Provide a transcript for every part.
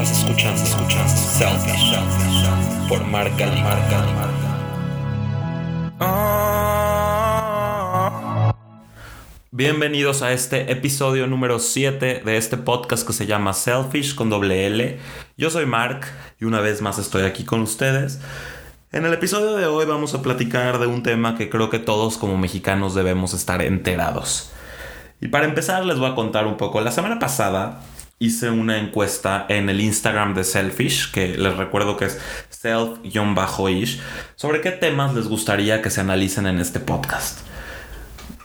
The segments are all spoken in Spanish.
Estás escuchando, escuchando Selfish por Marca Marca Bienvenidos a este episodio número 7 de este podcast que se llama Selfish con doble L. Yo soy Mark y una vez más estoy aquí con ustedes. En el episodio de hoy vamos a platicar de un tema que creo que todos como mexicanos debemos estar enterados. Y para empezar les voy a contar un poco. La semana pasada hice una encuesta en el Instagram de Selfish, que les recuerdo que es self-ish, sobre qué temas les gustaría que se analicen en este podcast.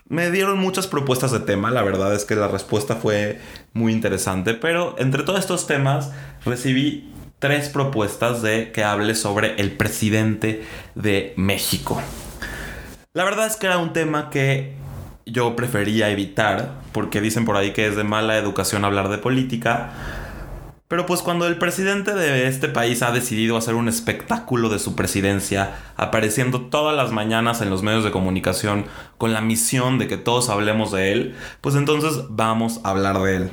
Me dieron muchas propuestas de tema, la verdad es que la respuesta fue muy interesante, pero entre todos estos temas recibí tres propuestas de que hable sobre el presidente de México. La verdad es que era un tema que yo prefería evitar, porque dicen por ahí que es de mala educación hablar de política. Pero pues cuando el presidente de este país ha decidido hacer un espectáculo de su presidencia, apareciendo todas las mañanas en los medios de comunicación con la misión de que todos hablemos de él, pues entonces vamos a hablar de él.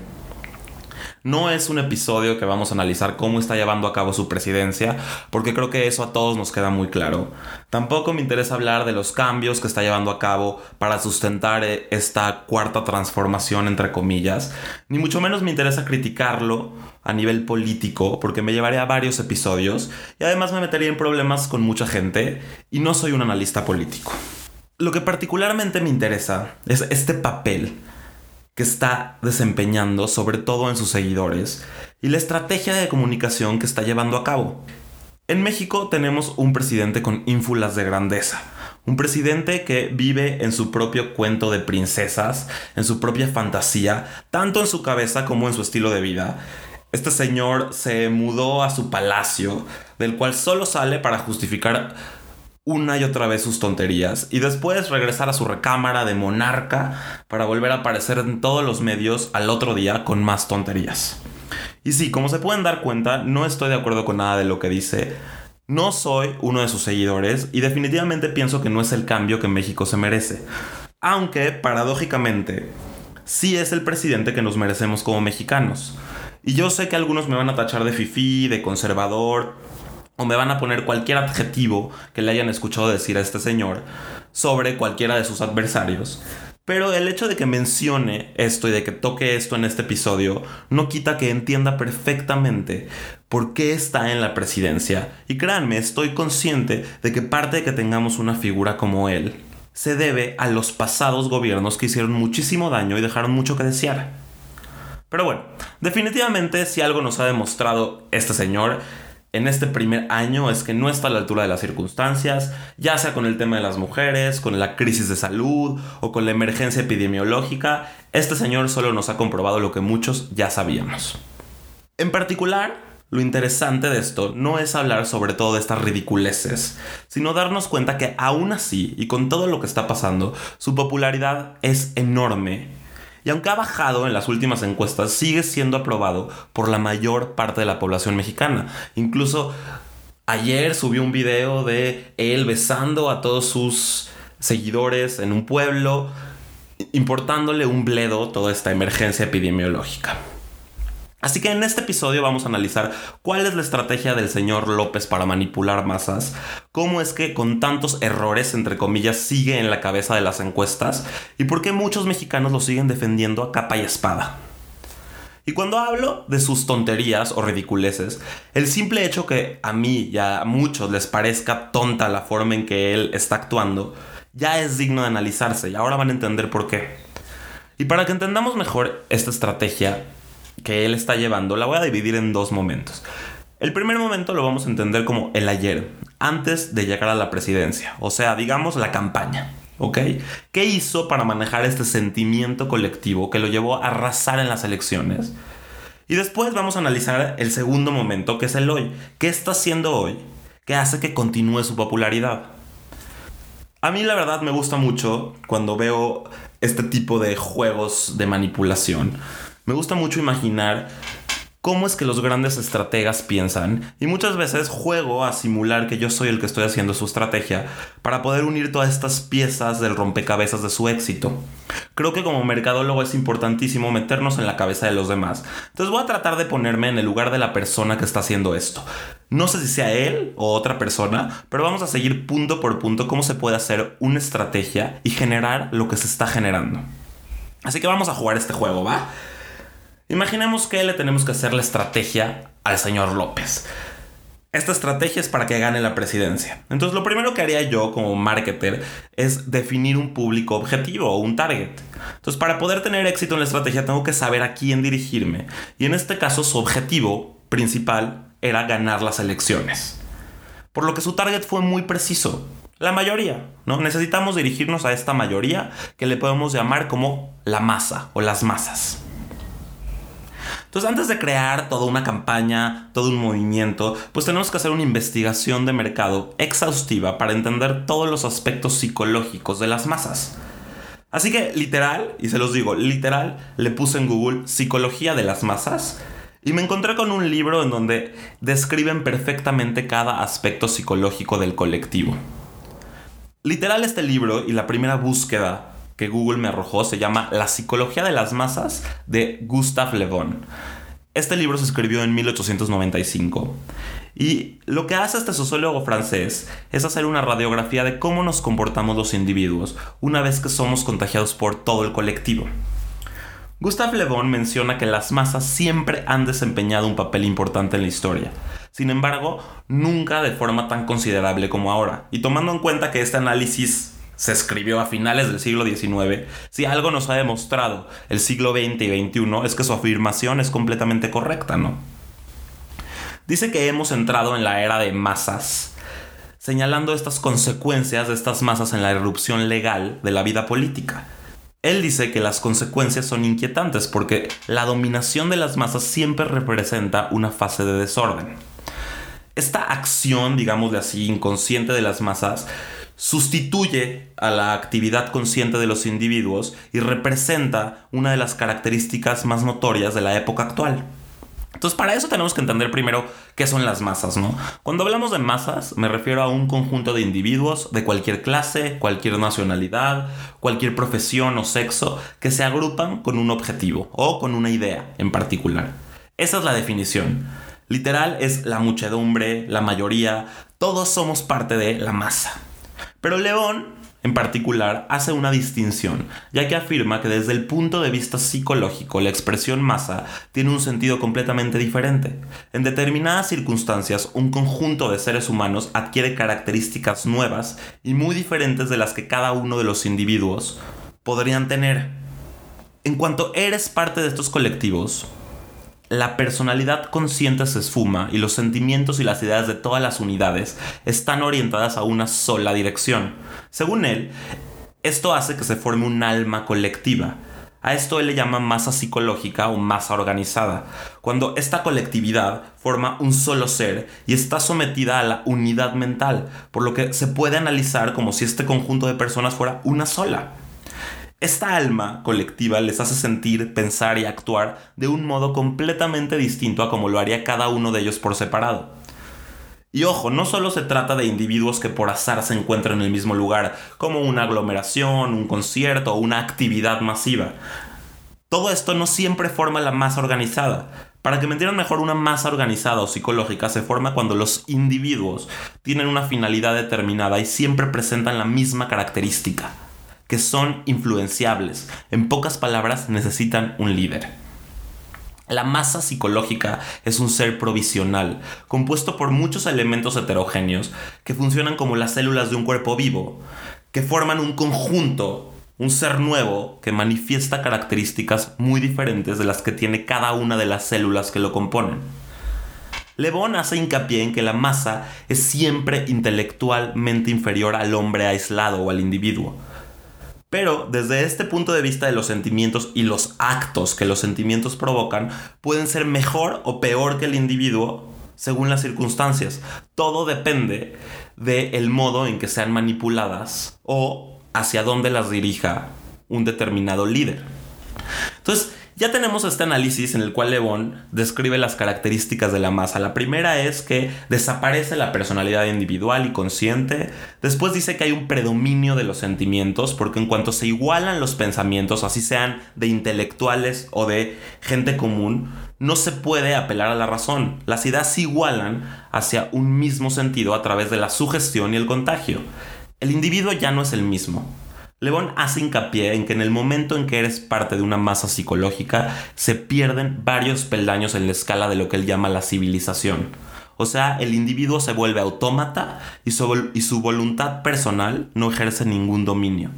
No es un episodio que vamos a analizar cómo está llevando a cabo su presidencia, porque creo que eso a todos nos queda muy claro. Tampoco me interesa hablar de los cambios que está llevando a cabo para sustentar eh, esta cuarta transformación, entre comillas, ni mucho menos me interesa criticarlo a nivel político, porque me llevaría a varios episodios y además me metería en problemas con mucha gente y no soy un analista político. Lo que particularmente me interesa es este papel que está desempeñando, sobre todo en sus seguidores, y la estrategia de comunicación que está llevando a cabo. En México tenemos un presidente con ínfulas de grandeza, un presidente que vive en su propio cuento de princesas, en su propia fantasía, tanto en su cabeza como en su estilo de vida. Este señor se mudó a su palacio, del cual solo sale para justificar una y otra vez sus tonterías y después regresar a su recámara de monarca para volver a aparecer en todos los medios al otro día con más tonterías. Y sí, como se pueden dar cuenta, no estoy de acuerdo con nada de lo que dice. No soy uno de sus seguidores y definitivamente pienso que no es el cambio que México se merece. Aunque, paradójicamente, sí es el presidente que nos merecemos como mexicanos. Y yo sé que algunos me van a tachar de fifí, de conservador, o me van a poner cualquier adjetivo que le hayan escuchado decir a este señor sobre cualquiera de sus adversarios. Pero el hecho de que mencione esto y de que toque esto en este episodio no quita que entienda perfectamente por qué está en la presidencia. Y créanme, estoy consciente de que parte de que tengamos una figura como él se debe a los pasados gobiernos que hicieron muchísimo daño y dejaron mucho que desear. Pero bueno, definitivamente si algo nos ha demostrado este señor en este primer año es que no está a la altura de las circunstancias, ya sea con el tema de las mujeres, con la crisis de salud o con la emergencia epidemiológica, este señor solo nos ha comprobado lo que muchos ya sabíamos. En particular, lo interesante de esto no es hablar sobre todo de estas ridiculeces, sino darnos cuenta que aún así, y con todo lo que está pasando, su popularidad es enorme y aunque ha bajado en las últimas encuestas, sigue siendo aprobado por la mayor parte de la población mexicana. Incluso ayer subió un video de él besando a todos sus seguidores en un pueblo, importándole un bledo toda esta emergencia epidemiológica. Así que en este episodio vamos a analizar cuál es la estrategia del señor López para manipular masas, cómo es que con tantos errores, entre comillas, sigue en la cabeza de las encuestas y por qué muchos mexicanos lo siguen defendiendo a capa y espada. Y cuando hablo de sus tonterías o ridiculeces, el simple hecho que a mí y a muchos les parezca tonta la forma en que él está actuando, ya es digno de analizarse y ahora van a entender por qué. Y para que entendamos mejor esta estrategia, que él está llevando la voy a dividir en dos momentos. El primer momento lo vamos a entender como el ayer, antes de llegar a la presidencia, o sea, digamos la campaña. ¿Ok? ¿Qué hizo para manejar este sentimiento colectivo que lo llevó a arrasar en las elecciones? Y después vamos a analizar el segundo momento, que es el hoy. ¿Qué está haciendo hoy que hace que continúe su popularidad? A mí la verdad me gusta mucho cuando veo este tipo de juegos de manipulación me gusta mucho imaginar cómo es que los grandes estrategas piensan y muchas veces juego a simular que yo soy el que estoy haciendo su estrategia para poder unir todas estas piezas del rompecabezas de su éxito. Creo que como mercadólogo es importantísimo meternos en la cabeza de los demás. Entonces voy a tratar de ponerme en el lugar de la persona que está haciendo esto. No sé si sea él o otra persona, pero vamos a seguir punto por punto cómo se puede hacer una estrategia y generar lo que se está generando. Así que vamos a jugar este juego, ¿va? Imaginemos que le tenemos que hacer la estrategia al señor López. Esta estrategia es para que gane la presidencia. Entonces lo primero que haría yo como marketer es definir un público objetivo o un target. Entonces para poder tener éxito en la estrategia tengo que saber a quién dirigirme. Y en este caso su objetivo principal era ganar las elecciones. Por lo que su target fue muy preciso. La mayoría, ¿no? Necesitamos dirigirnos a esta mayoría que le podemos llamar como la masa o las masas. Entonces, antes de crear toda una campaña, todo un movimiento, pues tenemos que hacer una investigación de mercado exhaustiva para entender todos los aspectos psicológicos de las masas. Así que, literal, y se los digo, literal, le puse en Google psicología de las masas y me encontré con un libro en donde describen perfectamente cada aspecto psicológico del colectivo. Literal este libro y la primera búsqueda que Google me arrojó se llama La psicología de las masas de Gustave Le Bon. Este libro se escribió en 1895 y lo que hace este sociólogo francés es hacer una radiografía de cómo nos comportamos los individuos una vez que somos contagiados por todo el colectivo. Gustave Le Bon menciona que las masas siempre han desempeñado un papel importante en la historia. Sin embargo, nunca de forma tan considerable como ahora. Y tomando en cuenta que este análisis se escribió a finales del siglo XIX, si algo nos ha demostrado el siglo XX y XXI es que su afirmación es completamente correcta, ¿no? Dice que hemos entrado en la era de masas, señalando estas consecuencias de estas masas en la irrupción legal de la vida política. Él dice que las consecuencias son inquietantes porque la dominación de las masas siempre representa una fase de desorden. Esta acción, digamos de así, inconsciente de las masas, sustituye a la actividad consciente de los individuos y representa una de las características más notorias de la época actual. Entonces, para eso tenemos que entender primero qué son las masas, ¿no? Cuando hablamos de masas, me refiero a un conjunto de individuos de cualquier clase, cualquier nacionalidad, cualquier profesión o sexo que se agrupan con un objetivo o con una idea en particular. Esa es la definición. Literal es la muchedumbre, la mayoría, todos somos parte de la masa. Pero León, en particular, hace una distinción, ya que afirma que desde el punto de vista psicológico la expresión masa tiene un sentido completamente diferente. En determinadas circunstancias, un conjunto de seres humanos adquiere características nuevas y muy diferentes de las que cada uno de los individuos podrían tener. En cuanto eres parte de estos colectivos, la personalidad consciente se esfuma y los sentimientos y las ideas de todas las unidades están orientadas a una sola dirección. Según él, esto hace que se forme un alma colectiva. A esto él le llama masa psicológica o masa organizada, cuando esta colectividad forma un solo ser y está sometida a la unidad mental, por lo que se puede analizar como si este conjunto de personas fuera una sola. Esta alma colectiva les hace sentir, pensar y actuar de un modo completamente distinto a como lo haría cada uno de ellos por separado. Y ojo, no solo se trata de individuos que por azar se encuentran en el mismo lugar, como una aglomeración, un concierto o una actividad masiva. Todo esto no siempre forma la masa organizada. Para que me entiendan mejor, una masa organizada o psicológica se forma cuando los individuos tienen una finalidad determinada y siempre presentan la misma característica que son influenciables. En pocas palabras, necesitan un líder. La masa psicológica es un ser provisional, compuesto por muchos elementos heterogéneos que funcionan como las células de un cuerpo vivo, que forman un conjunto, un ser nuevo que manifiesta características muy diferentes de las que tiene cada una de las células que lo componen. Le Bon hace hincapié en que la masa es siempre intelectualmente inferior al hombre aislado o al individuo pero desde este punto de vista de los sentimientos y los actos que los sentimientos provocan, pueden ser mejor o peor que el individuo según las circunstancias. Todo depende del modo en que sean manipuladas o hacia dónde las dirija un determinado líder. Entonces, Ya tenemos este análisis en el cual Le describe las características de la masa. La primera es que desaparece la personalidad individual y consciente. Después dice que hay un predominio de los sentimientos, porque en cuanto se igualan los pensamientos, así sean de intelectuales o de gente común, no se puede apelar a la razón. Las ideas se igualan hacia un mismo sentido a través de la sugestión y el contagio. El individuo ya no es el mismo. Lebón hace hincapié en que en el momento en que eres parte de una masa psicológica, se pierden varios peldaños en la escala de lo que él llama la civilización. O sea, el individuo se vuelve autómata y su, y su voluntad personal no ejerce ningún dominio.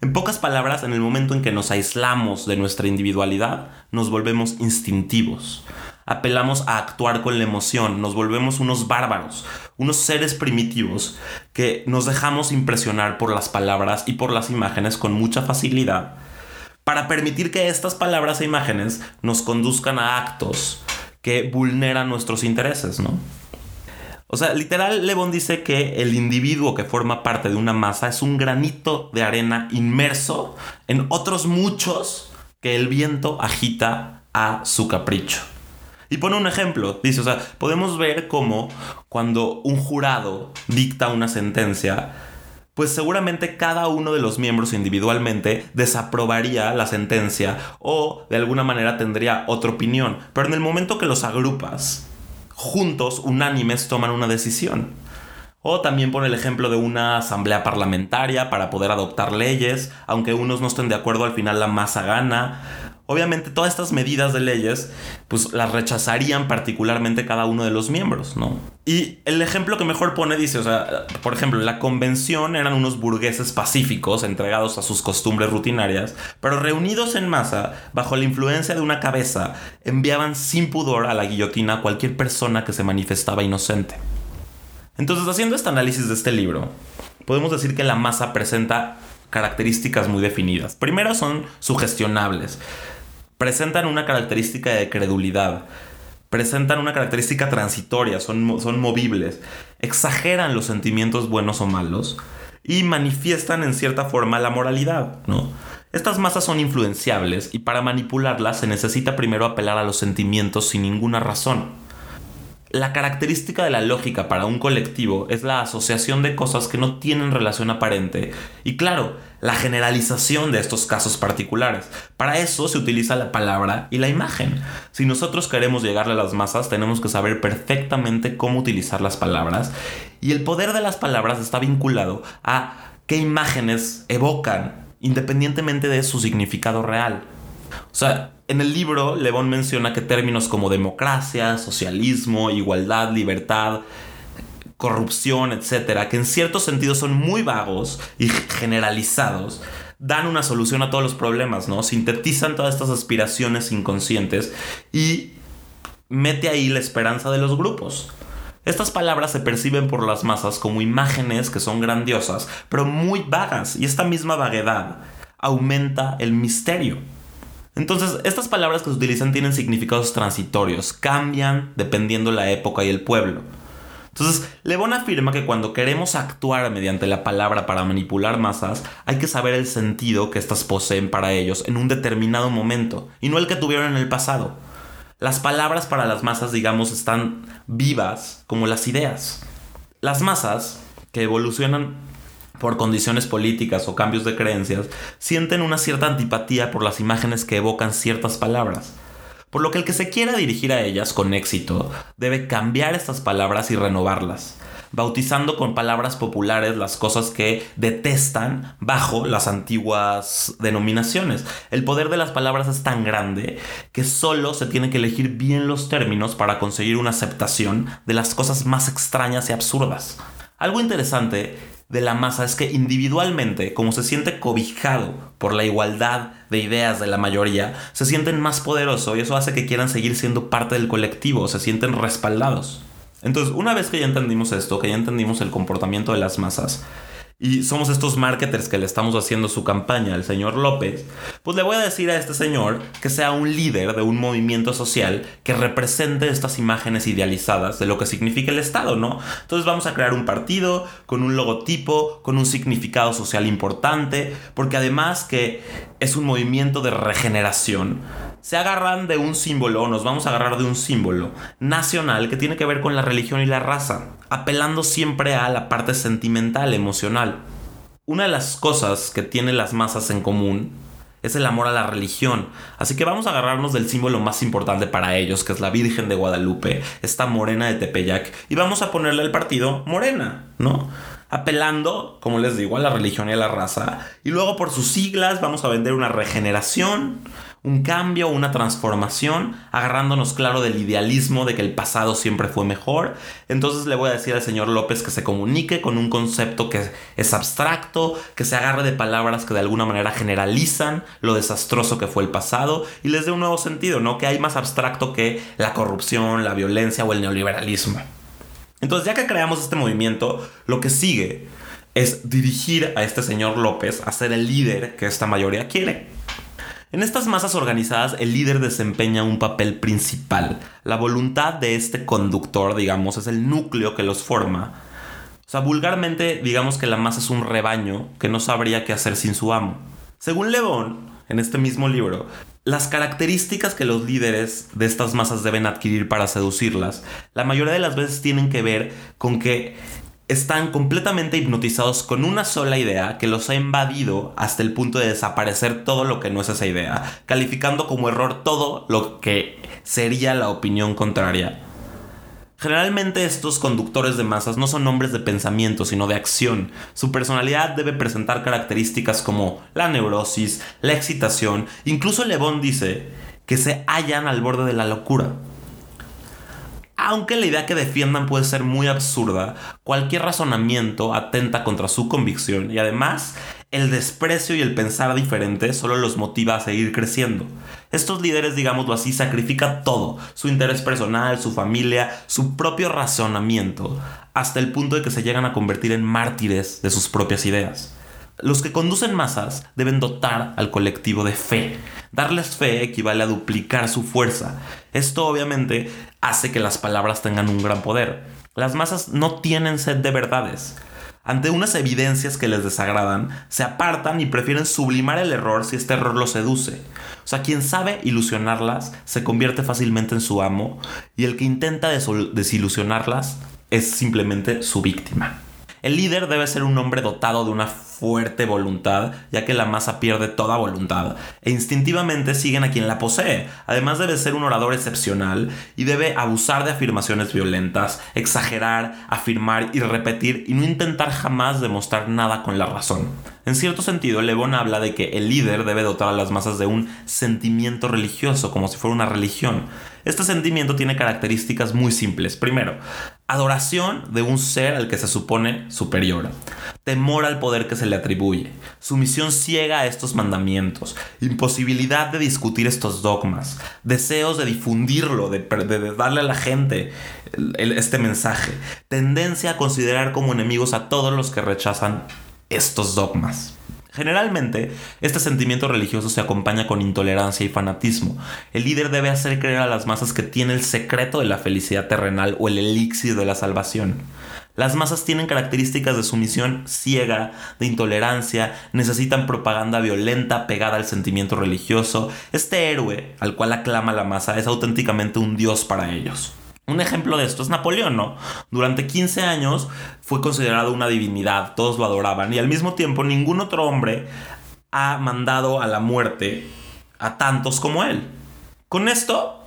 En pocas palabras, en el momento en que nos aislamos de nuestra individualidad, nos volvemos instintivos apelamos a actuar con la emoción, nos volvemos unos bárbaros, unos seres primitivos que nos dejamos impresionar por las palabras y por las imágenes con mucha facilidad para permitir que estas palabras e imágenes nos conduzcan a actos que vulneran nuestros intereses, ¿no? O sea, literal, Levon dice que el individuo que forma parte de una masa es un granito de arena inmerso en otros muchos que el viento agita a su capricho. Y pone un ejemplo, dice, o sea, podemos ver cómo cuando un jurado dicta una sentencia, pues seguramente cada uno de los miembros individualmente desaprobaría la sentencia o de alguna manera tendría otra opinión. Pero en el momento que los agrupas, juntos, unánimes, toman una decisión. O también pone el ejemplo de una asamblea parlamentaria para poder adoptar leyes, aunque unos no estén de acuerdo, al final la masa gana. Obviamente todas estas medidas de leyes pues las rechazarían particularmente cada uno de los miembros, ¿no? Y el ejemplo que mejor pone dice, o sea, por ejemplo, la convención eran unos burgueses pacíficos entregados a sus costumbres rutinarias, pero reunidos en masa, bajo la influencia de una cabeza, enviaban sin pudor a la guillotina a cualquier persona que se manifestaba inocente. Entonces, haciendo este análisis de este libro, podemos decir que la masa presenta características muy definidas. Primero son sugestionables presentan una característica de credulidad, presentan una característica transitoria, son, son movibles, exageran los sentimientos buenos o malos y manifiestan en cierta forma la moralidad, ¿no? Estas masas son influenciables y para manipularlas se necesita primero apelar a los sentimientos sin ninguna razón. La característica de la lógica para un colectivo es la asociación de cosas que no tienen relación aparente y claro, la generalización de estos casos particulares. Para eso se utiliza la palabra y la imagen. Si nosotros queremos llegarle a las masas tenemos que saber perfectamente cómo utilizar las palabras y el poder de las palabras está vinculado a qué imágenes evocan independientemente de su significado real. O sea, en el libro, Levón menciona que términos como democracia, socialismo, igualdad, libertad, corrupción, etcétera, que en ciertos sentidos son muy vagos y generalizados, dan una solución a todos los problemas, ¿no? Sintetizan todas estas aspiraciones inconscientes y mete ahí la esperanza de los grupos. Estas palabras se perciben por las masas como imágenes que son grandiosas, pero muy vagas, y esta misma vaguedad aumenta el misterio. Entonces, estas palabras que se utilizan tienen significados transitorios, cambian dependiendo la época y el pueblo. Entonces, Le afirma que cuando queremos actuar mediante la palabra para manipular masas, hay que saber el sentido que éstas poseen para ellos en un determinado momento, y no el que tuvieron en el pasado. Las palabras para las masas, digamos, están vivas como las ideas. Las masas, que evolucionan por condiciones políticas o cambios de creencias, sienten una cierta antipatía por las imágenes que evocan ciertas palabras. Por lo que el que se quiera dirigir a ellas con éxito debe cambiar estas palabras y renovarlas, bautizando con palabras populares las cosas que detestan bajo las antiguas denominaciones. El poder de las palabras es tan grande que solo se tiene que elegir bien los términos para conseguir una aceptación de las cosas más extrañas y absurdas. Algo interesante de la masa es que individualmente, como se siente cobijado por la igualdad de ideas de la mayoría, se sienten más poderosos y eso hace que quieran seguir siendo parte del colectivo, se sienten respaldados. Entonces, una vez que ya entendimos esto, que ya entendimos el comportamiento de las masas, y somos estos marketers que le estamos haciendo su campaña al señor López, pues le voy a decir a este señor que sea un líder de un movimiento social que represente estas imágenes idealizadas de lo que significa el Estado, ¿no? Entonces vamos a crear un partido con un logotipo, con un significado social importante, porque además que es un movimiento de regeneración, se agarran de un símbolo, nos vamos a agarrar de un símbolo nacional que tiene que ver con la religión y la raza, apelando siempre a la parte sentimental, emocional. Una de las cosas que tienen las masas en común es el amor a la religión. Así que vamos a agarrarnos del símbolo más importante para ellos, que es la Virgen de Guadalupe, esta morena de Tepeyac, y vamos a ponerle al partido morena, ¿no? Apelando, como les digo, a la religión y a la raza. Y luego por sus siglas vamos a vender una regeneración, un cambio, una transformación, agarrándonos claro del idealismo de que el pasado siempre fue mejor. Entonces le voy a decir al señor López que se comunique con un concepto que es abstracto, que se agarre de palabras que de alguna manera generalizan lo desastroso que fue el pasado y les dé un nuevo sentido, ¿no? Que hay más abstracto que la corrupción, la violencia o el neoliberalismo. Entonces ya que creamos este movimiento, lo que sigue es dirigir a este señor López a ser el líder que esta mayoría quiere. En estas masas organizadas el líder desempeña un papel principal. La voluntad de este conductor, digamos, es el núcleo que los forma. O sea, vulgarmente digamos que la masa es un rebaño que no sabría qué hacer sin su amo. Según Le en este mismo libro, las características que los líderes de estas masas deben adquirir para seducirlas, la mayoría de las veces tienen que ver con que están completamente hipnotizados con una sola idea que los ha invadido hasta el punto de desaparecer todo lo que no es esa idea, calificando como error todo lo que sería la opinión contraria. Generalmente estos conductores de masas no son hombres de pensamiento, sino de acción. Su personalidad debe presentar características como la neurosis, la excitación, incluso Le dice que se hallan al borde de la locura. Aunque la idea que defiendan puede ser muy absurda, cualquier razonamiento atenta contra su convicción y además el desprecio y el pensar diferente solo los motiva a seguir creciendo. Estos líderes, digámoslo así, sacrifican todo, su interés personal, su familia, su propio razonamiento, hasta el punto de que se llegan a convertir en mártires de sus propias ideas. Los que conducen masas deben dotar al colectivo de fe. Darles fe equivale a duplicar su fuerza. Esto obviamente hace que las palabras tengan un gran poder. Las masas no tienen sed de verdades. Ante unas evidencias que les desagradan, se apartan y prefieren sublimar el error si este error los seduce. O sea, quien sabe ilusionarlas se convierte fácilmente en su amo y el que intenta desilusionarlas es simplemente su víctima. El líder debe ser un hombre dotado de una fuerte voluntad, ya que la masa pierde toda voluntad, e instintivamente siguen a quien la posee. Además debe ser un orador excepcional y debe abusar de afirmaciones violentas, exagerar, afirmar y repetir y no intentar jamás demostrar nada con la razón. En cierto sentido, Le habla de que el líder debe dotar a las masas de un sentimiento religioso, como si fuera una religión. Este sentimiento tiene características muy simples. Primero, adoración de un ser al que se supone superior, temor al poder que se le atribuye, sumisión ciega a estos mandamientos, imposibilidad de discutir estos dogmas, deseos de difundirlo, de, darle a la gente este mensaje, tendencia a considerar como enemigos a todos los que rechazan estos dogmas. Generalmente, este sentimiento religioso se acompaña con intolerancia y fanatismo. El líder debe hacer creer a las masas que tiene el secreto de la felicidad terrenal o el elixir de la salvación. Las masas tienen características de sumisión ciega, de intolerancia, necesitan propaganda violenta pegada al sentimiento religioso. Este héroe al cual aclama la masa es auténticamente un dios para ellos. Un ejemplo de esto es Napoleón, ¿no? Durante 15 años fue considerado una divinidad, todos lo adoraban y al mismo tiempo ningún otro hombre ha mandado a la muerte a tantos como él. Con esto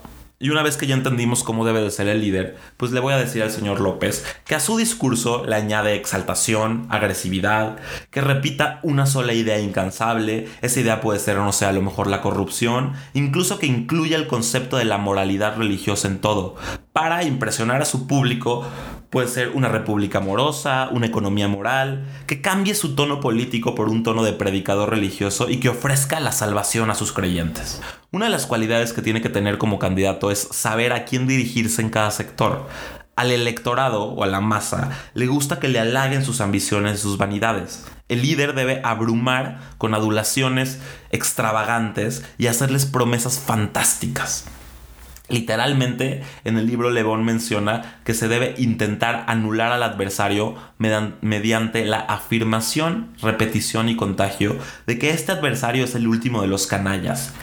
y una vez que ya entendimos cómo debe de ser el líder, pues le voy a decir al señor López que a su discurso le añade exaltación, agresividad, que repita una sola idea incansable, esa idea puede ser, no sé, a lo mejor la corrupción, incluso que incluya el concepto de la moralidad religiosa en todo, para impresionar a su público Puede ser una república amorosa, una economía moral, que cambie su tono político por un tono de predicador religioso y que ofrezca la salvación a sus creyentes. Una de las cualidades que tiene que tener como candidato es saber a quién dirigirse en cada sector. Al electorado o a la masa le gusta que le halaguen sus ambiciones y sus vanidades. El líder debe abrumar con adulaciones extravagantes y hacerles promesas fantásticas. Literalmente en el libro Lebón menciona que se debe intentar anular al adversario mediante la afirmación, repetición y contagio de que este adversario es el último de los canallas.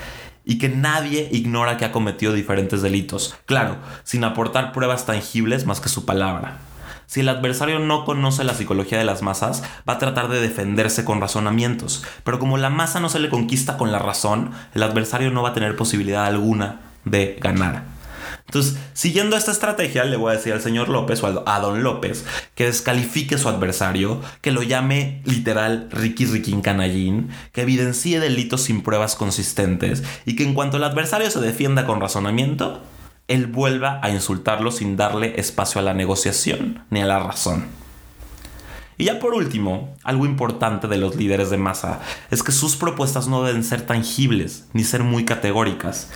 y que nadie ignora que ha cometido diferentes delitos, claro, sin aportar pruebas tangibles más que su palabra. Si el adversario no conoce la psicología de las masas, va a tratar de defenderse con razonamientos, pero como la masa no se le conquista con la razón, el adversario no va a tener posibilidad alguna de ganar. Entonces, siguiendo esta estrategia, le voy a decir al señor López o a don López que descalifique a su adversario, que lo llame literal Ricky Riquín Canallín, que evidencie delitos sin pruebas consistentes y que en cuanto el adversario se defienda con razonamiento, él vuelva a insultarlo sin darle espacio a la negociación ni a la razón. Y ya por último, algo importante de los líderes de masa es que sus propuestas no deben ser tangibles ni ser muy categóricas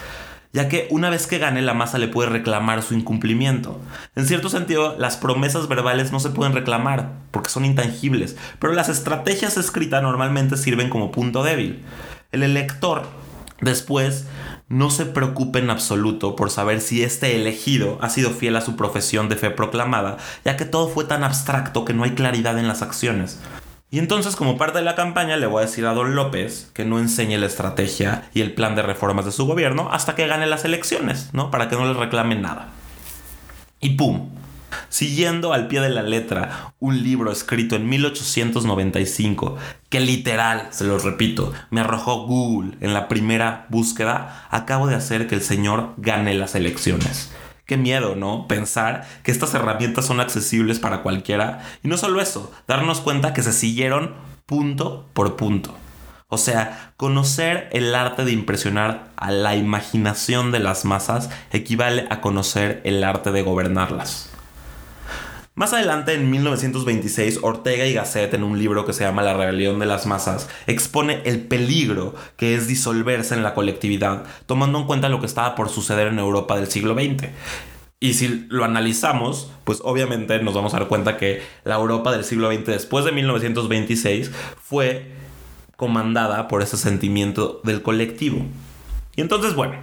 ya que una vez que gane la masa le puede reclamar su incumplimiento. En cierto sentido, las promesas verbales no se pueden reclamar porque son intangibles, pero las estrategias escritas normalmente sirven como punto débil. El elector después no se preocupe en absoluto por saber si este elegido ha sido fiel a su profesión de fe proclamada, ya que todo fue tan abstracto que no hay claridad en las acciones. Y entonces, como parte de la campaña, le voy a decir a Don López que no enseñe la estrategia y el plan de reformas de su gobierno hasta que gane las elecciones, ¿no? Para que no le reclamen nada. Y ¡pum! Siguiendo al pie de la letra un libro escrito en 1895 que literal, se lo repito, me arrojó Google en la primera búsqueda, acabo de hacer que el señor gane las elecciones. Qué miedo, ¿no? Pensar que estas herramientas son accesibles para cualquiera. Y no solo eso, darnos cuenta que se siguieron punto por punto. O sea, conocer el arte de impresionar a la imaginación de las masas equivale a conocer el arte de gobernarlas. Más adelante, en 1926, Ortega y Gasset, en un libro que se llama La rebelión de las masas, expone el peligro que es disolverse en la colectividad, tomando en cuenta lo que estaba por suceder en Europa del siglo XX. Y si lo analizamos, pues obviamente nos vamos a dar cuenta que la Europa del siglo XX después de 1926 fue comandada por ese sentimiento del colectivo. Y entonces, bueno,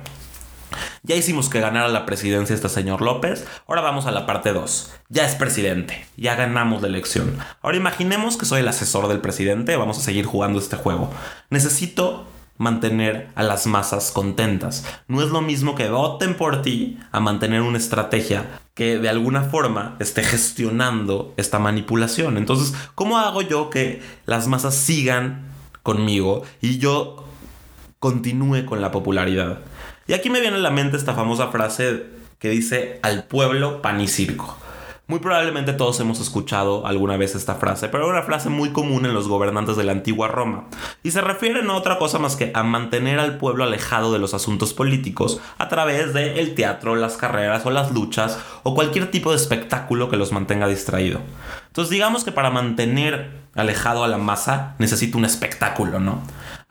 ya hicimos que ganara la presidencia este señor López, ahora vamos a la parte 2. Ya es presidente, ya ganamos la elección. Ahora imaginemos que soy el asesor del presidente, vamos a seguir jugando este juego. Necesito mantener a las masas contentas. No es lo mismo que voten por ti a mantener una estrategia que de alguna forma esté gestionando esta manipulación. Entonces, ¿cómo hago yo que las masas sigan conmigo y yo continúe con la popularidad? Y aquí me viene a la mente esta famosa frase que dice al pueblo pan. Muy probablemente todos hemos escuchado alguna vez esta frase, pero era una frase muy común en los gobernantes de la antigua Roma, y se refiere no a otra cosa más que a mantener al pueblo alejado de los asuntos políticos a través del el teatro, las carreras o las luchas o cualquier tipo de espectáculo que los mantenga distraído. Entonces digamos que para mantener alejado a la masa necesita un espectáculo, ¿no?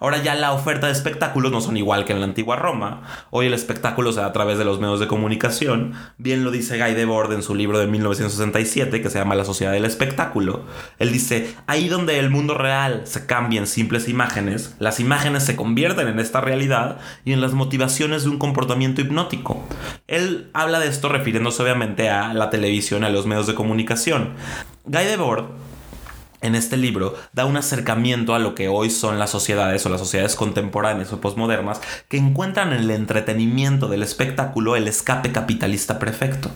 Ahora ya la oferta de espectáculos no son igual que en la antigua Roma. Hoy el espectáculo se da a través de los medios de comunicación. Bien lo dice Guy Debord en su libro de 1967 que se llama La sociedad del espectáculo. Él dice, ahí donde el mundo real se cambia en simples imágenes, las imágenes se convierten en esta realidad y en las motivaciones de un comportamiento hipnótico. Él habla de esto refiriéndose obviamente a la televisión, a los medios de comunicación. Guy Debord en este libro da un acercamiento a lo que hoy son las sociedades o las sociedades contemporáneas o posmodernas que encuentran en el entretenimiento del espectáculo el escape capitalista perfecto.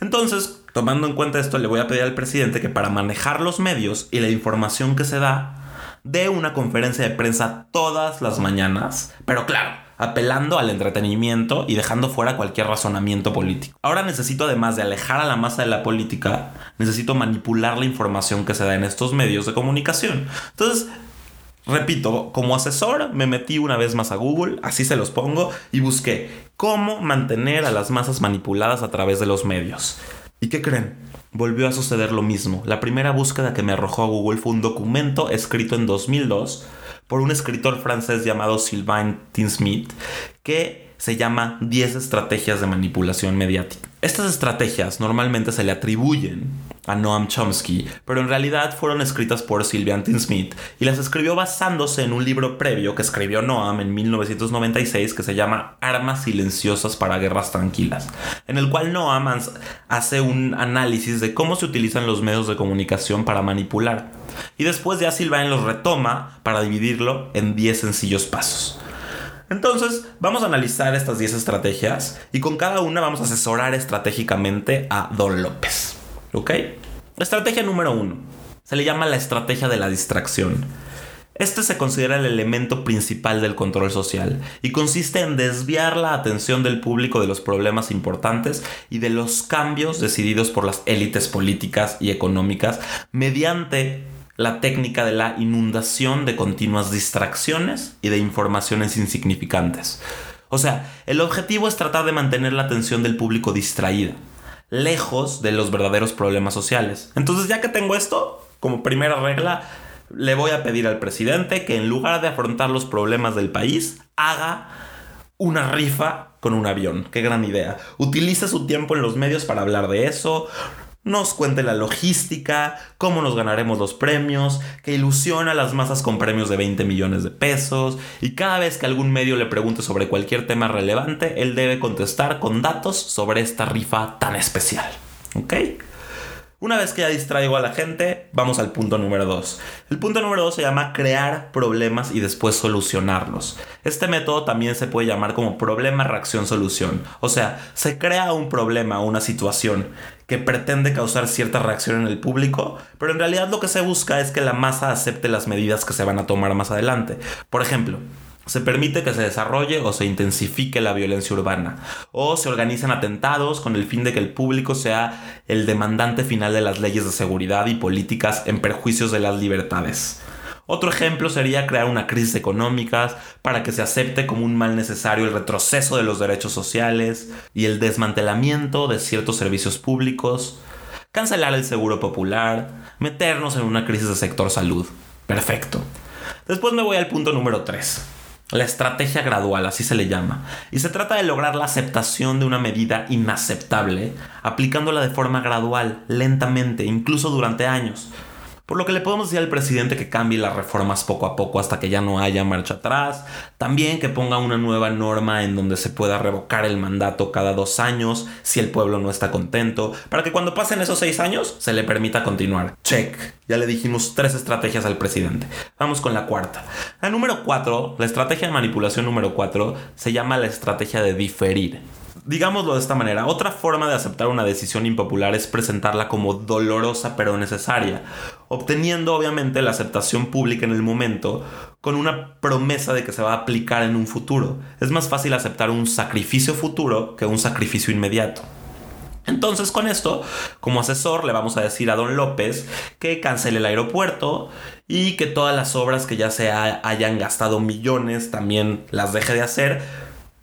Entonces, tomando en cuenta esto, le voy a pedir al presidente que para manejar los medios y la información que se da, dé una conferencia de prensa todas las mañanas, pero claro, apelando al entretenimiento y dejando fuera cualquier razonamiento político. Ahora necesito, además de alejar a la masa de la política, necesito manipular la información que se da en estos medios de comunicación. Entonces, Repito, como asesor me metí una vez más a Google, así se los pongo, y busqué cómo mantener a las masas manipuladas a través de los medios. ¿Y qué creen? Volvió a suceder lo mismo. La primera búsqueda que me arrojó a Google fue un documento escrito en 2002 por un escritor francés llamado Sylvain Tinsmith que se llama 10 estrategias de manipulación mediática. Estas estrategias normalmente se le atribuyen a Noam Chomsky, pero en realidad fueron escritas por Sylvain Tinsmith y las escribió basándose en un libro previo que escribió Noam en 1996 que se llama Armas silenciosas para guerras tranquilas, en el cual Noam hace un análisis de cómo se utilizan los medios de comunicación para manipular. Y después ya Sylvain los retoma para dividirlo en 10 sencillos pasos. Entonces, vamos a analizar estas 10 estrategias y con cada una vamos a asesorar estratégicamente a Don López. ¿Ok? Estrategia número 1. Se le llama la estrategia de la distracción. Este se considera el elemento principal del control social y consiste en desviar la atención del público de los problemas importantes y de los cambios decididos por las élites políticas y económicas mediante la técnica de la inundación de continuas distracciones y de informaciones insignificantes. O sea, el objetivo es tratar de mantener la atención del público distraída, lejos de los verdaderos problemas sociales. Entonces, ya que tengo esto, como primera regla, le voy a pedir al presidente que en lugar de afrontar los problemas del país, haga una rifa con un avión. Qué gran idea. Utilice su tiempo en los medios para hablar de eso. Nos cuente la logística, cómo nos ganaremos los premios, que ilusiona a las masas con premios de 20 millones de pesos, y cada vez que algún medio le pregunte sobre cualquier tema relevante, él debe contestar con datos sobre esta rifa tan especial. ¿Ok? Una vez que ya distraigo a la gente, vamos al punto número 2. El punto número 2 se llama crear problemas y después solucionarlos. Este método también se puede llamar como problema, reacción, solución. O sea, se crea un problema, una situación que pretende causar cierta reacción en el público, pero en realidad lo que se busca es que la masa acepte las medidas que se van a tomar más adelante. Por ejemplo, se permite que se desarrolle o se intensifique la violencia urbana, o se organizan atentados con el fin de que el público sea el demandante final de las leyes de seguridad y políticas en perjuicios de las libertades. Otro ejemplo sería crear una crisis económica para que se acepte como un mal necesario el retroceso de los derechos sociales y el desmantelamiento de ciertos servicios públicos, cancelar el seguro popular, meternos en una crisis de sector salud. Perfecto. Después me voy al punto número 3 la estrategia gradual, así se le llama. Y se trata de lograr la aceptación de una medida inaceptable, aplicándola de forma gradual, lentamente, incluso durante años. Por lo que le podemos decir al presidente que cambie las reformas poco a poco hasta que ya no haya marcha atrás. También que ponga una nueva norma en donde se pueda revocar el mandato cada dos años si el pueblo no está contento. Para que cuando pasen esos seis años se le permita continuar. Check. Ya le dijimos tres estrategias al presidente. Vamos con la cuarta. La número cuatro, la estrategia de manipulación número cuatro, se llama la estrategia de diferir. Digámoslo de esta manera, otra forma de aceptar una decisión impopular es presentarla como dolorosa pero necesaria, obteniendo obviamente la aceptación pública en el momento con una promesa de que se va a aplicar en un futuro. Es más fácil aceptar un sacrificio futuro que un sacrificio inmediato. Entonces con esto, como asesor, le vamos a decir a don López que cancele el aeropuerto y que todas las obras que ya se hayan gastado millones también las deje de hacer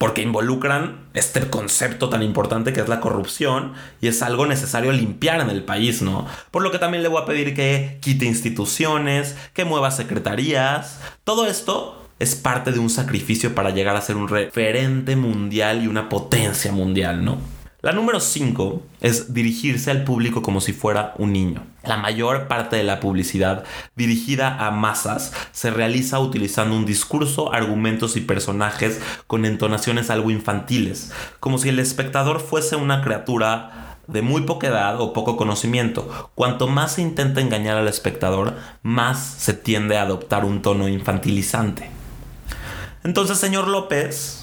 porque involucran este concepto tan importante que es la corrupción y es algo necesario limpiar en el país, ¿no? Por lo que también le voy a pedir que quite instituciones, que mueva secretarías, todo esto es parte de un sacrificio para llegar a ser un referente mundial y una potencia mundial, ¿no? La número 5 es dirigirse al público como si fuera un niño. La mayor parte de la publicidad dirigida a masas se realiza utilizando un discurso, argumentos y personajes con entonaciones algo infantiles, como si el espectador fuese una criatura de muy poca edad o poco conocimiento. Cuanto más se intenta engañar al espectador, más se tiende a adoptar un tono infantilizante. Entonces, señor López,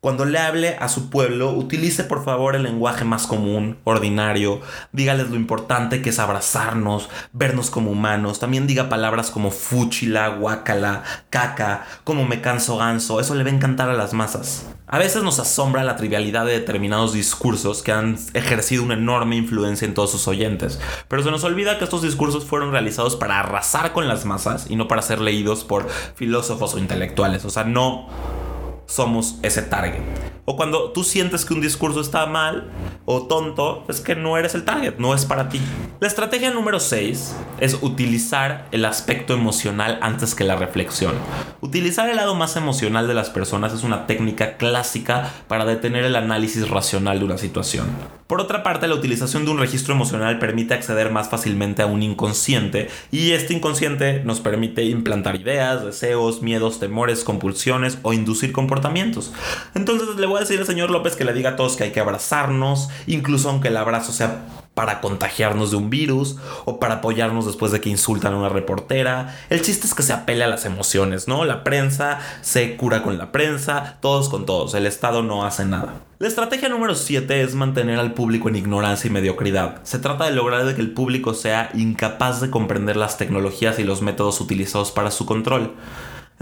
cuando le hable a su pueblo, utilice por favor el lenguaje más común, ordinario. Dígales lo importante que es abrazarnos, vernos como humanos. También diga palabras como fúchila, guacala, caca, como me canso ganso. Eso le va a encantar a las masas. A veces nos asombra la trivialidad de determinados discursos que han ejercido una enorme influencia en todos sus oyentes. Pero se nos olvida que estos discursos fueron realizados para arrasar con las masas y no para ser leídos por filósofos o intelectuales. O sea, no somos ese target. O cuando tú sientes que un discurso está mal o tonto, es que no eres el target, no es para ti. La estrategia número 6 es utilizar el aspecto emocional antes que la reflexión. Utilizar el lado más emocional de las personas es una técnica clásica para detener el análisis racional de una situación. Por otra parte, la utilización de un registro emocional permite acceder más fácilmente a un inconsciente y este inconsciente nos permite implantar ideas, deseos, miedos, temores, compulsiones o inducir comportamientos. Entonces le voy a decir al señor López que le diga a todos que hay que abrazarnos, incluso aunque el abrazo sea para contagiarnos de un virus o para apoyarnos después de que insultan a una reportera. El chiste es que se apele a las emociones, ¿no? La prensa se cura con la prensa, todos con todos, el Estado no hace nada. La estrategia número 7 es mantener al público en ignorancia y mediocridad. Se trata de lograr que el público sea incapaz de comprender las tecnologías y los métodos utilizados para su control.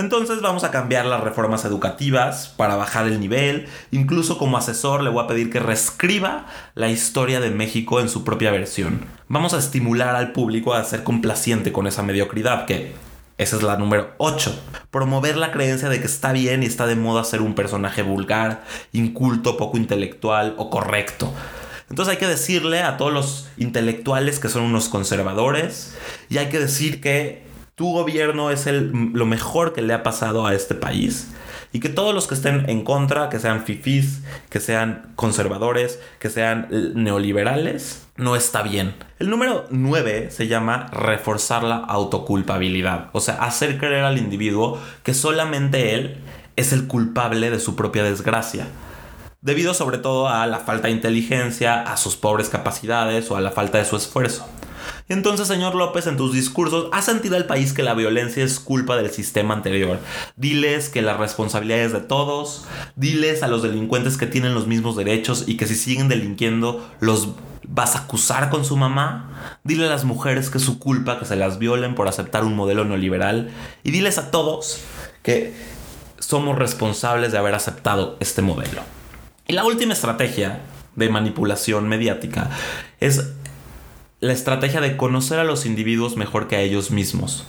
Entonces vamos a cambiar las reformas educativas para bajar el nivel. Incluso como asesor le voy a pedir que reescriba la historia de México en su propia versión. Vamos a estimular al público a ser complaciente con esa mediocridad que esa es la número 8. Promover la creencia de que está bien y está de moda ser un personaje vulgar, inculto, poco intelectual o correcto. Entonces hay que decirle a todos los intelectuales que son unos conservadores y hay que decir que tu gobierno es el, lo mejor que le ha pasado a este país y que todos los que estén en contra, que sean fifís, que sean conservadores, que sean neoliberales, no está bien. El número 9 se llama reforzar la autoculpabilidad, o sea, hacer creer al individuo que solamente él es el culpable de su propia desgracia debido sobre todo a la falta de inteligencia, a sus pobres capacidades o a la falta de su esfuerzo. Entonces, señor López, en tus discursos, has sentido al país que la violencia es culpa del sistema anterior. Diles que la responsabilidad es de todos. Diles a los delincuentes que tienen los mismos derechos y que si siguen delinquiendo los vas a acusar con su mamá. Dile a las mujeres que es su culpa que se las violen por aceptar un modelo neoliberal. Y diles a todos que somos responsables de haber aceptado este modelo. Y la última estrategia de manipulación mediática es la estrategia de conocer a los individuos mejor que a ellos mismos.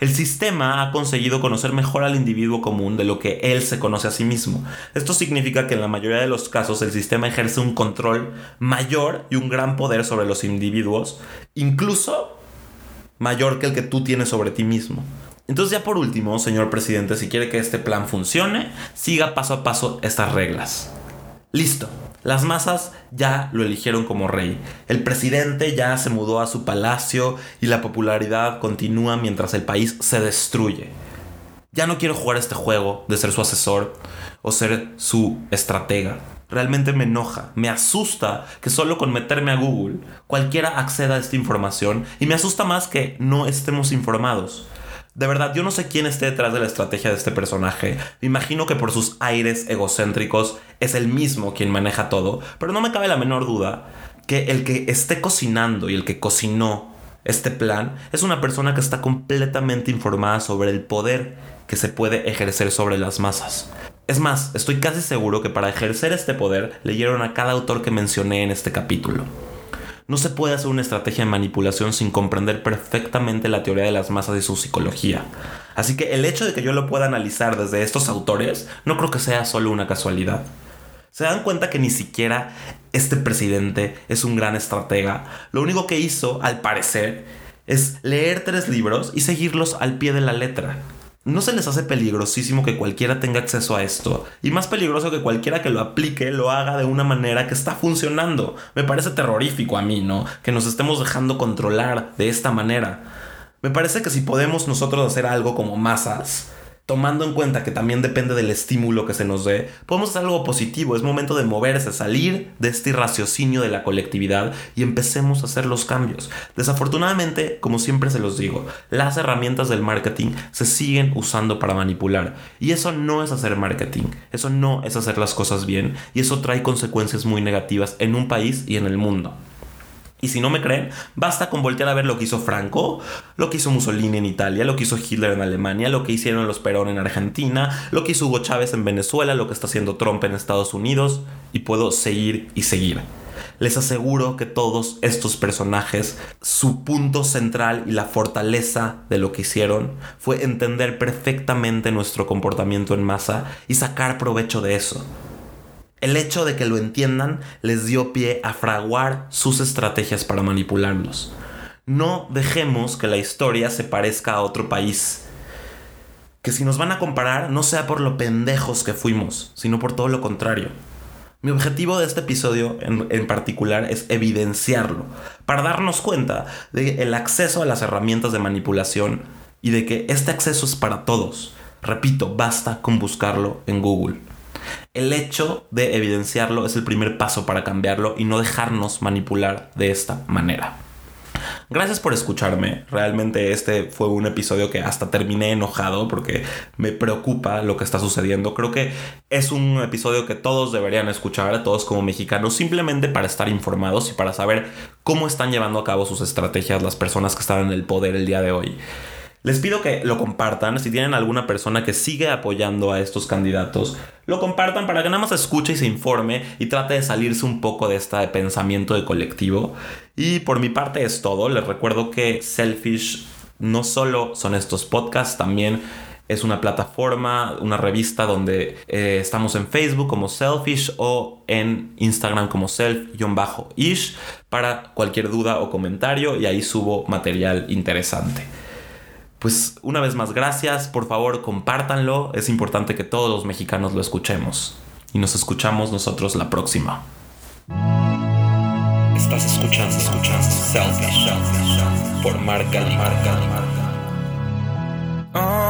El sistema ha conseguido conocer mejor al individuo común de lo que él se conoce a sí mismo. Esto significa que en la mayoría de los casos el sistema ejerce un control mayor y un gran poder sobre los individuos, incluso mayor que el que tú tienes sobre ti mismo. Entonces ya por último, señor presidente, si quiere que este plan funcione, siga paso a paso estas reglas. Listo. Las masas ya lo eligieron como rey. El presidente ya se mudó a su palacio y la popularidad continúa mientras el país se destruye. Ya no quiero jugar este juego de ser su asesor o ser su estratega. Realmente me enoja, me asusta que solo con meterme a Google cualquiera acceda a esta información y me asusta más que no estemos informados. De verdad, yo no sé quién esté detrás de la estrategia de este personaje. Me imagino que por sus aires egocéntricos es el mismo quien maneja todo, pero no me cabe la menor duda que el que esté cocinando y el que cocinó este plan es una persona que está completamente informada sobre el poder que se puede ejercer sobre las masas. Es más, estoy casi seguro que para ejercer este poder leyeron a cada autor que mencioné en este capítulo. No se puede hacer una estrategia de manipulación sin comprender perfectamente la teoría de las masas y su psicología. Así que el hecho de que yo lo pueda analizar desde estos autores no creo que sea solo una casualidad. Se dan cuenta que ni siquiera este presidente es un gran estratega. Lo único que hizo, al parecer, es leer tres libros y seguirlos al pie de la letra. ¿No se les hace peligrosísimo que cualquiera tenga acceso a esto? Y más peligroso que cualquiera que lo aplique lo haga de una manera que está funcionando. Me parece terrorífico a mí, ¿no? Que nos estemos dejando controlar de esta manera. Me parece que si podemos nosotros hacer algo como masas, tomando en cuenta que también depende del estímulo que se nos dé, podemos hacer algo positivo. Es momento de moverse, salir de este raciocinio de la colectividad y empecemos a hacer los cambios. Desafortunadamente, como siempre se los digo, las herramientas del marketing se siguen usando para manipular. Y eso no es hacer marketing, eso no es hacer las cosas bien y eso trae consecuencias muy negativas en un país y en el mundo. Y si no me creen, basta con voltear a ver lo que hizo Franco, lo que hizo Mussolini en Italia, lo que hizo Hitler en Alemania, lo que hicieron los Perón en Argentina, lo que hizo Hugo Chávez en Venezuela, lo que está haciendo Trump en Estados Unidos, y puedo seguir y seguir. Les aseguro que todos estos personajes, su punto central y la fortaleza de lo que hicieron fue entender perfectamente nuestro comportamiento en masa y sacar provecho de eso. El hecho de que lo entiendan les dio pie a fraguar sus estrategias para manipularlos. No dejemos que la historia se parezca a otro país. Que si nos van a comparar no sea por lo pendejos que fuimos, sino por todo lo contrario. Mi objetivo de este episodio en, particular es evidenciarlo, para darnos cuenta de el acceso a las herramientas de manipulación y de que este acceso es para todos. Repito, basta con buscarlo en Google. El hecho de evidenciarlo es el primer paso para cambiarlo y no dejarnos manipular de esta manera. Gracias por escucharme. Realmente este fue un episodio que hasta terminé enojado porque me preocupa lo que está sucediendo. Creo que es un episodio que todos deberían escuchar, todos como mexicanos, simplemente para estar informados y para saber cómo están llevando a cabo sus estrategias las personas que están en el poder el día de hoy. Les pido que lo compartan. Si tienen alguna persona que sigue apoyando a estos candidatos, lo compartan para que nada más escuche y se informe y trate de salirse un poco de este pensamiento de colectivo. Y por mi parte es todo. Les recuerdo que Selfish no solo son estos podcasts, también es una plataforma, una revista donde eh, estamos en Facebook como Selfish o en Instagram como self-ish para cualquier duda o comentario y ahí subo material interesante pues una vez más gracias, por favor compártanlo, es importante que todos los mexicanos lo escuchemos. Y nos escuchamos nosotros la próxima. Estás escuchando, escuchando oh.